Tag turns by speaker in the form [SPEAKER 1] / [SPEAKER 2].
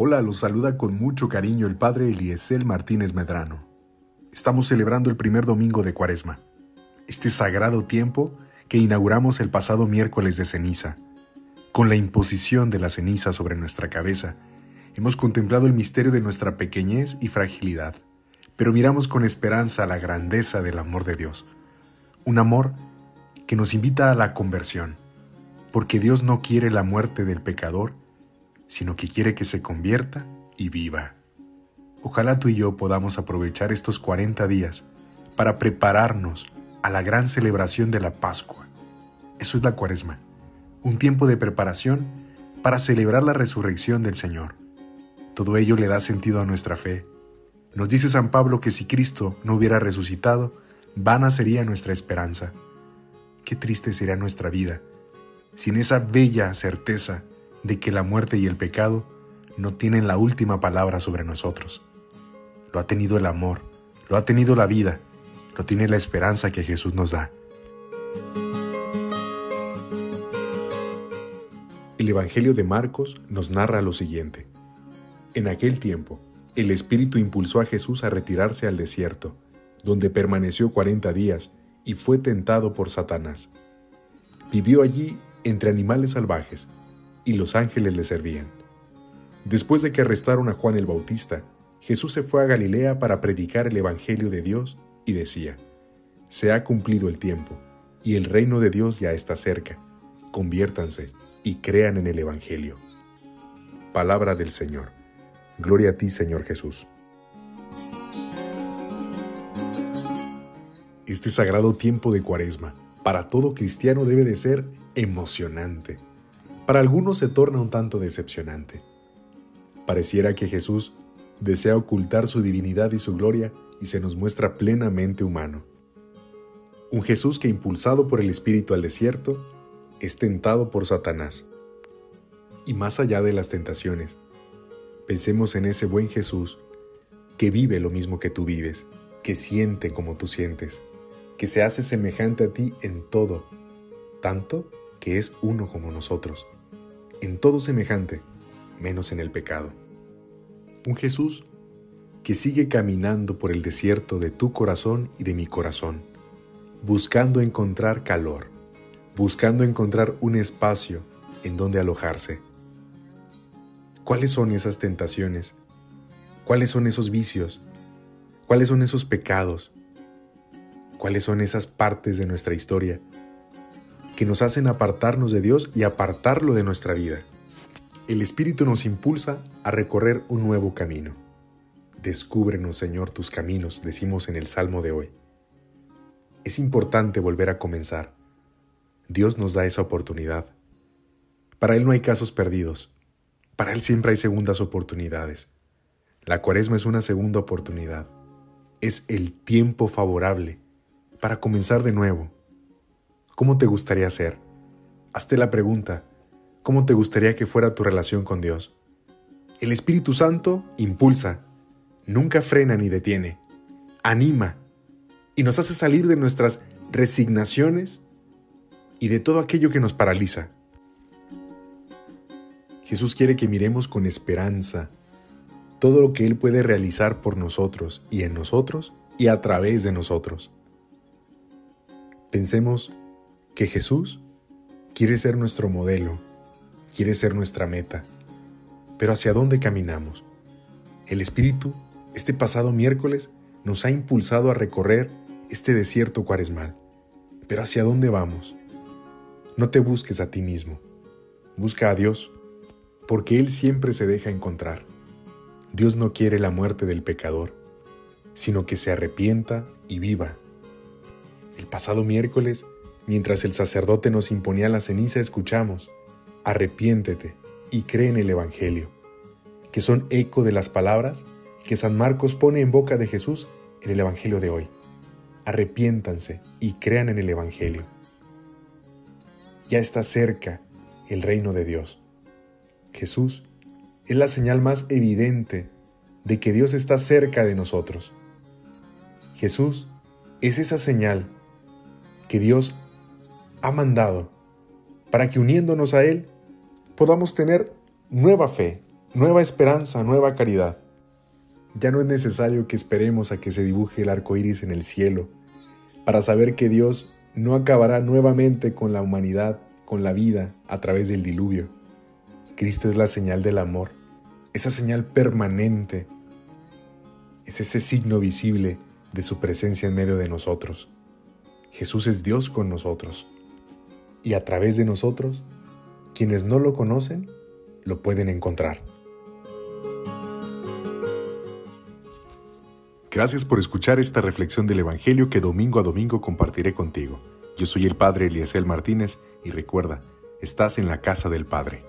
[SPEAKER 1] Hola, los saluda con mucho cariño el Padre Eliezer Martínez Medrano. Estamos celebrando el primer domingo de Cuaresma, este sagrado tiempo que inauguramos el pasado miércoles de ceniza. Con la imposición de la ceniza sobre nuestra cabeza, hemos contemplado el misterio de nuestra pequeñez y fragilidad, pero miramos con esperanza la grandeza del amor de Dios, un amor que nos invita a la conversión, porque Dios no quiere la muerte del pecador, sino que quiere que se convierta y viva. Ojalá tú y yo podamos aprovechar estos 40 días para prepararnos a la gran celebración de la Pascua. Eso es la cuaresma, un tiempo de preparación para celebrar la resurrección del Señor. Todo ello le da sentido a nuestra fe. Nos dice San Pablo que si Cristo no hubiera resucitado, vana sería nuestra esperanza. Qué triste sería nuestra vida sin esa bella certeza de que la muerte y el pecado no tienen la última palabra sobre nosotros. Lo ha tenido el amor, lo ha tenido la vida, lo tiene la esperanza que Jesús nos da. El Evangelio de Marcos nos narra lo siguiente. En aquel tiempo, el Espíritu impulsó a Jesús a retirarse al desierto, donde permaneció cuarenta días y fue tentado por Satanás. Vivió allí entre animales salvajes y los ángeles le servían. Después de que arrestaron a Juan el Bautista, Jesús se fue a Galilea para predicar el Evangelio de Dios y decía, Se ha cumplido el tiempo, y el reino de Dios ya está cerca. Conviértanse y crean en el Evangelio. Palabra del Señor. Gloria a ti, Señor Jesús. Este sagrado tiempo de Cuaresma para todo cristiano debe de ser emocionante para algunos se torna un tanto decepcionante. Pareciera que Jesús desea ocultar su divinidad y su gloria y se nos muestra plenamente humano. Un Jesús que impulsado por el Espíritu al desierto, es tentado por Satanás. Y más allá de las tentaciones, pensemos en ese buen Jesús que vive lo mismo que tú vives, que siente como tú sientes, que se hace semejante a ti en todo, tanto que es uno como nosotros en todo semejante, menos en el pecado. Un Jesús que sigue caminando por el desierto de tu corazón y de mi corazón, buscando encontrar calor, buscando encontrar un espacio en donde alojarse. ¿Cuáles son esas tentaciones? ¿Cuáles son esos vicios? ¿Cuáles son esos pecados? ¿Cuáles son esas partes de nuestra historia que nos hacen apartarnos de Dios y apartarlo de nuestra vida. El Espíritu nos impulsa a recorrer un nuevo camino. Descúbrenos, Señor, tus caminos, decimos en el Salmo de hoy. Es importante volver a comenzar. Dios nos da esa oportunidad. Para Él no hay casos perdidos. Para Él siempre hay segundas oportunidades. La cuaresma es una segunda oportunidad. Es el tiempo favorable para comenzar de nuevo ¿Cómo te gustaría ser? Hazte la pregunta, ¿cómo te gustaría que fuera tu relación con Dios? El Espíritu Santo impulsa, nunca frena ni detiene, anima y nos hace salir de nuestras resignaciones y de todo aquello que nos paraliza. Jesús quiere que miremos con esperanza todo lo que Él puede realizar por nosotros y en nosotros y a través de nosotros. Pensemos que Jesús quiere ser nuestro modelo, quiere ser nuestra meta. Pero ¿hacia dónde caminamos? El Espíritu, este pasado miércoles, nos ha impulsado a recorrer este desierto cuaresmal. Pero ¿hacia dónde vamos? No te busques a ti mismo, busca a Dios, porque Él siempre se deja encontrar. Dios no quiere la muerte del pecador, sino que se arrepienta y viva. El pasado miércoles Mientras el sacerdote nos imponía la ceniza, escuchamos, arrepiéntete y cree en el Evangelio, que son eco de las palabras que San Marcos pone en boca de Jesús en el Evangelio de hoy. Arrepiéntanse y crean en el Evangelio. Ya está cerca el reino de Dios. Jesús es la señal más evidente de que Dios está cerca de nosotros. Jesús es esa señal que Dios ha mandado para que uniéndonos a Él podamos tener nueva fe, nueva esperanza, nueva caridad. Ya no es necesario que esperemos a que se dibuje el arco iris en el cielo para saber que Dios no acabará nuevamente con la humanidad, con la vida, a través del diluvio. Cristo es la señal del amor, esa señal permanente, es ese signo visible de su presencia en medio de nosotros. Jesús es Dios con nosotros y a través de nosotros, quienes no lo conocen, lo pueden encontrar. Gracias por escuchar esta reflexión del Evangelio que domingo a domingo compartiré contigo. Yo soy el Padre Eliezer Martínez y recuerda, estás en la casa del Padre.